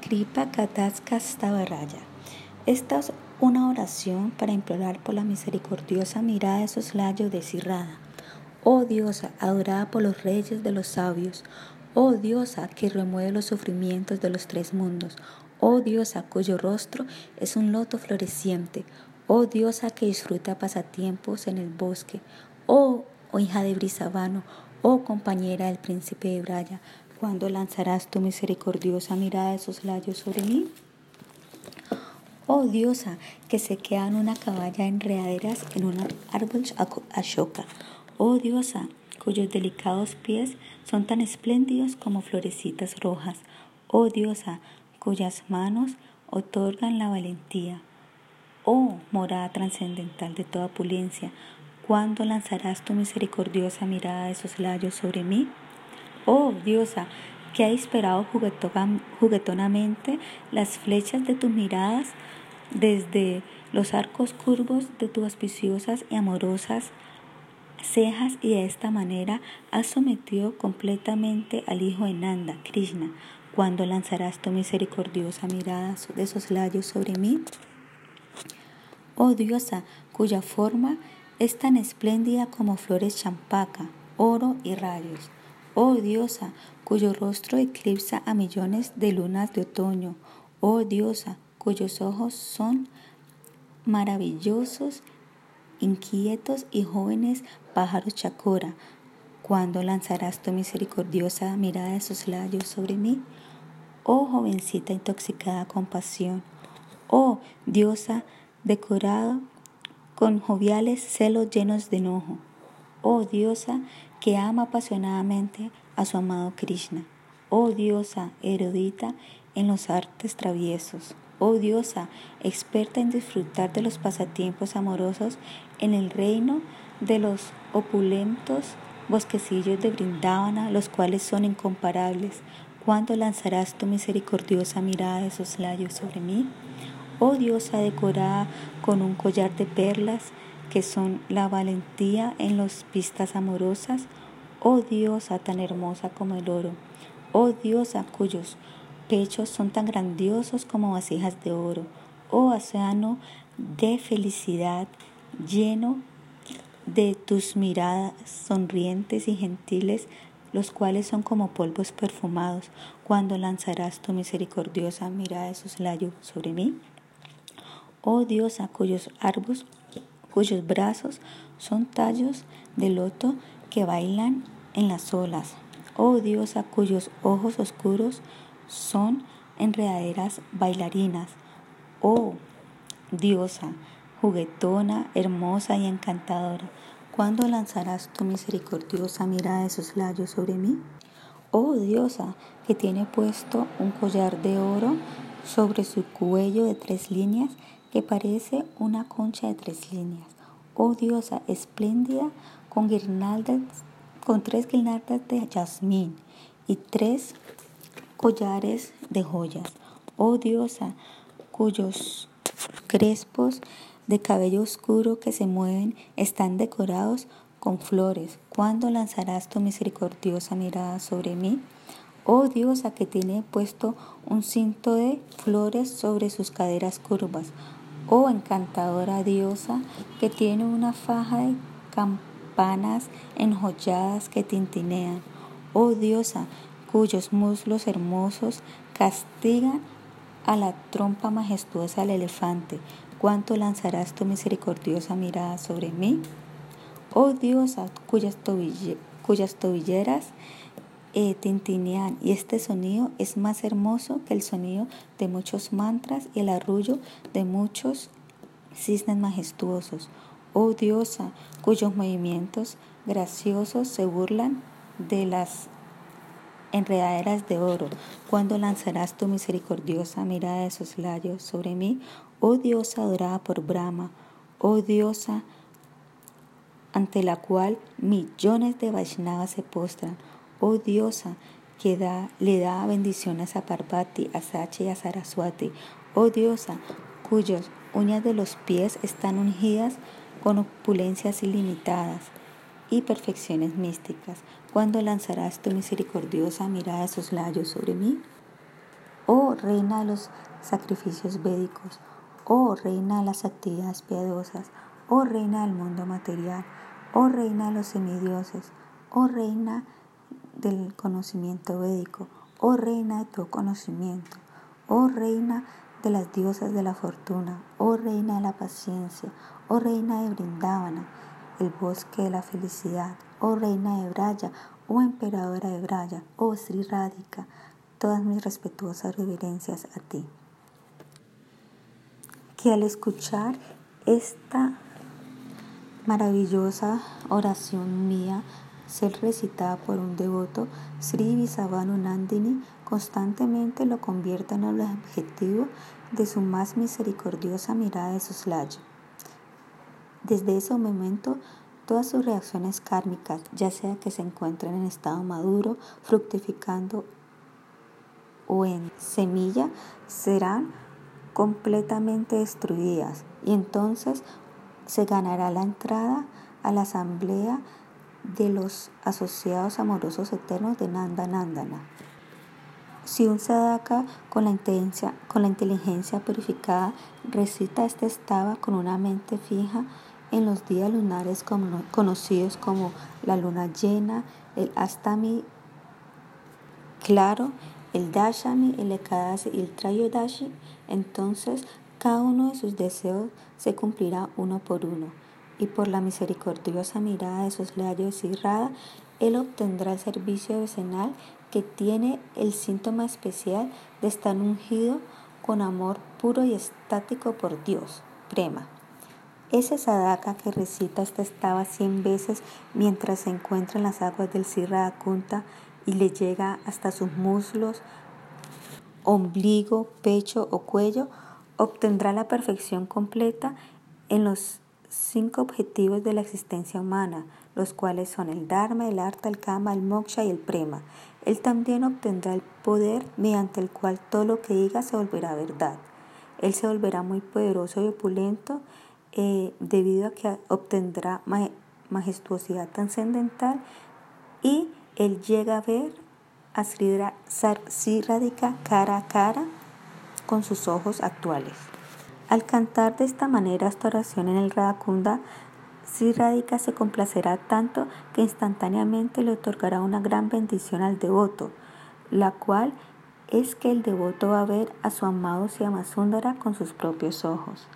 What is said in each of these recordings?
Kripa Kataskastavaraya. Esta es una oración para implorar por la misericordiosa mirada de soslayo de Sirrada. Oh diosa, adorada por los reyes de los sabios. Oh diosa que remueve los sufrimientos de los tres mundos. Oh diosa cuyo rostro es un loto floreciente. Oh diosa que disfruta pasatiempos en el bosque. Oh, oh hija de Brisabano. Oh compañera del príncipe de Braya. ¿Cuándo lanzarás tu misericordiosa mirada de soslayos sobre mí? Oh diosa, que se queda en una caballa enredaderas en un árbol ashoka. Oh diosa, cuyos delicados pies son tan espléndidos como florecitas rojas. Oh diosa, cuyas manos otorgan la valentía. Oh morada trascendental de toda pulencia, ¿cuándo lanzarás tu misericordiosa mirada de soslayos sobre mí? Oh diosa, que ha disparado juguetonamente las flechas de tus miradas desde los arcos curvos de tus auspiciosas y amorosas cejas y de esta manera has sometido completamente al hijo de Nanda, Krishna, cuando lanzarás tu misericordiosa mirada de soslayos sobre mí. Oh diosa, cuya forma es tan espléndida como flores champaca, oro y rayos. Oh diosa, cuyo rostro eclipsa a millones de lunas de otoño. Oh diosa, cuyos ojos son maravillosos, inquietos y jóvenes pájaros chacora. ¿Cuándo lanzarás tu misericordiosa mirada de layos sobre mí? Oh jovencita intoxicada con pasión. Oh diosa decorada con joviales celos llenos de enojo. Oh diosa que ama apasionadamente a su amado Krishna. Oh diosa erudita en los artes traviesos. Oh diosa experta en disfrutar de los pasatiempos amorosos en el reino de los opulentos bosquecillos de Brindavana, los cuales son incomparables. ¿Cuándo lanzarás tu misericordiosa mirada de soslayo sobre mí? Oh diosa decorada con un collar de perlas, que son la valentía en las pistas amorosas, oh diosa tan hermosa como el oro, oh diosa cuyos pechos son tan grandiosos como vasijas de oro, oh océano de felicidad lleno de tus miradas sonrientes y gentiles, los cuales son como polvos perfumados, cuando lanzarás tu misericordiosa mirada de soslayo sobre mí. Oh diosa cuyos árboles cuyos brazos son tallos de loto que bailan en las olas. Oh diosa cuyos ojos oscuros son enredaderas bailarinas. Oh diosa juguetona, hermosa y encantadora, ¿cuándo lanzarás tu misericordiosa mirada de soslayo sobre mí? Oh diosa que tiene puesto un collar de oro sobre su cuello de tres líneas que parece una concha de tres líneas. Oh diosa espléndida con guirnaldas, con tres guirnaldas de jazmín y tres collares de joyas. Oh diosa cuyos crespos de cabello oscuro que se mueven están decorados con flores. ¿Cuándo lanzarás tu misericordiosa mirada sobre mí? Oh diosa que tiene puesto un cinto de flores sobre sus caderas curvas. Oh encantadora diosa que tiene una faja de campanas enjolladas que tintinean. Oh diosa cuyos muslos hermosos castigan a la trompa majestuosa del elefante. ¿Cuánto lanzarás tu misericordiosa mirada sobre mí? Oh diosa cuyas, cuyas tobilleras eh, tintinean y este sonido es más hermoso que el sonido de muchos mantras y el arrullo de muchos cisnes majestuosos. Oh diosa, cuyos movimientos graciosos se burlan de las enredaderas de oro, cuando lanzarás tu misericordiosa mirada de soslayos sobre mí, oh diosa adorada por Brahma, oh diosa ante la cual millones de Vaishnavas se postran, oh diosa que da, le da bendiciones a Parvati, a Sachi y a Saraswati, oh diosa cuyas uñas de los pies están ungidas con opulencias ilimitadas y perfecciones místicas, cuando lanzarás tu misericordiosa mirada de sus sobre mí. oh reina de los sacrificios védicos, oh reina de las actividades piadosas, oh reina del mundo material, oh reina de los semidioses, oh reina del conocimiento védico, oh reina de tu conocimiento, oh reina de las diosas de la fortuna, oh reina de la paciencia, oh reina de Brindavana, el bosque de la felicidad, oh reina de Braya, oh emperadora de Braya, oh Sri Radhika, todas mis respetuosas reverencias a ti. Que al escuchar esta maravillosa oración mía, ser recitada por un devoto, Sri Visavanu Nandini constantemente lo convierte en el objetivo de su más misericordiosa mirada de soslayo. Desde ese momento, todas sus reacciones kármicas, ya sea que se encuentren en estado maduro, fructificando o en semilla, serán completamente destruidas y entonces se ganará la entrada a la asamblea de los asociados amorosos eternos de Nanda Nandana. Si un sadaka con la, inteligencia, con la inteligencia purificada recita este estaba con una mente fija en los días lunares conocidos como la luna llena, el astami claro, el dashami, el ekadasi y el trayodashi, entonces cada uno de sus deseos se cumplirá uno por uno y por la misericordiosa mirada de sus labios Rada, él obtendrá el servicio vecinal que tiene el síntoma especial de estar ungido con amor puro y estático por Dios, prema. Ese sadaka que recita esta estaba cien veces mientras se encuentra en las aguas del Sirra Kunta y le llega hasta sus muslos, ombligo, pecho o cuello, obtendrá la perfección completa en los cinco objetivos de la existencia humana, los cuales son el Dharma, el Artha, el Kama, el Moksha y el Prema. Él también obtendrá el poder mediante el cual todo lo que diga se volverá verdad. Él se volverá muy poderoso y opulento eh, debido a que obtendrá majestuosidad trascendental y él llega a ver a Sri Radhika cara a cara con sus ojos actuales. Al cantar de esta manera esta oración en el Radhakunda, Sri Radhika se complacerá tanto que instantáneamente le otorgará una gran bendición al devoto, la cual es que el devoto va a ver a su amado Siamasundara con sus propios ojos.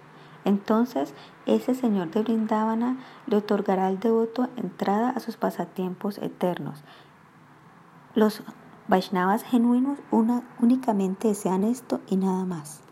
Entonces, ese señor de Brindavana le otorgará al devoto entrada a sus pasatiempos eternos. Los Vaishnavas genuinos únicamente desean esto y nada más.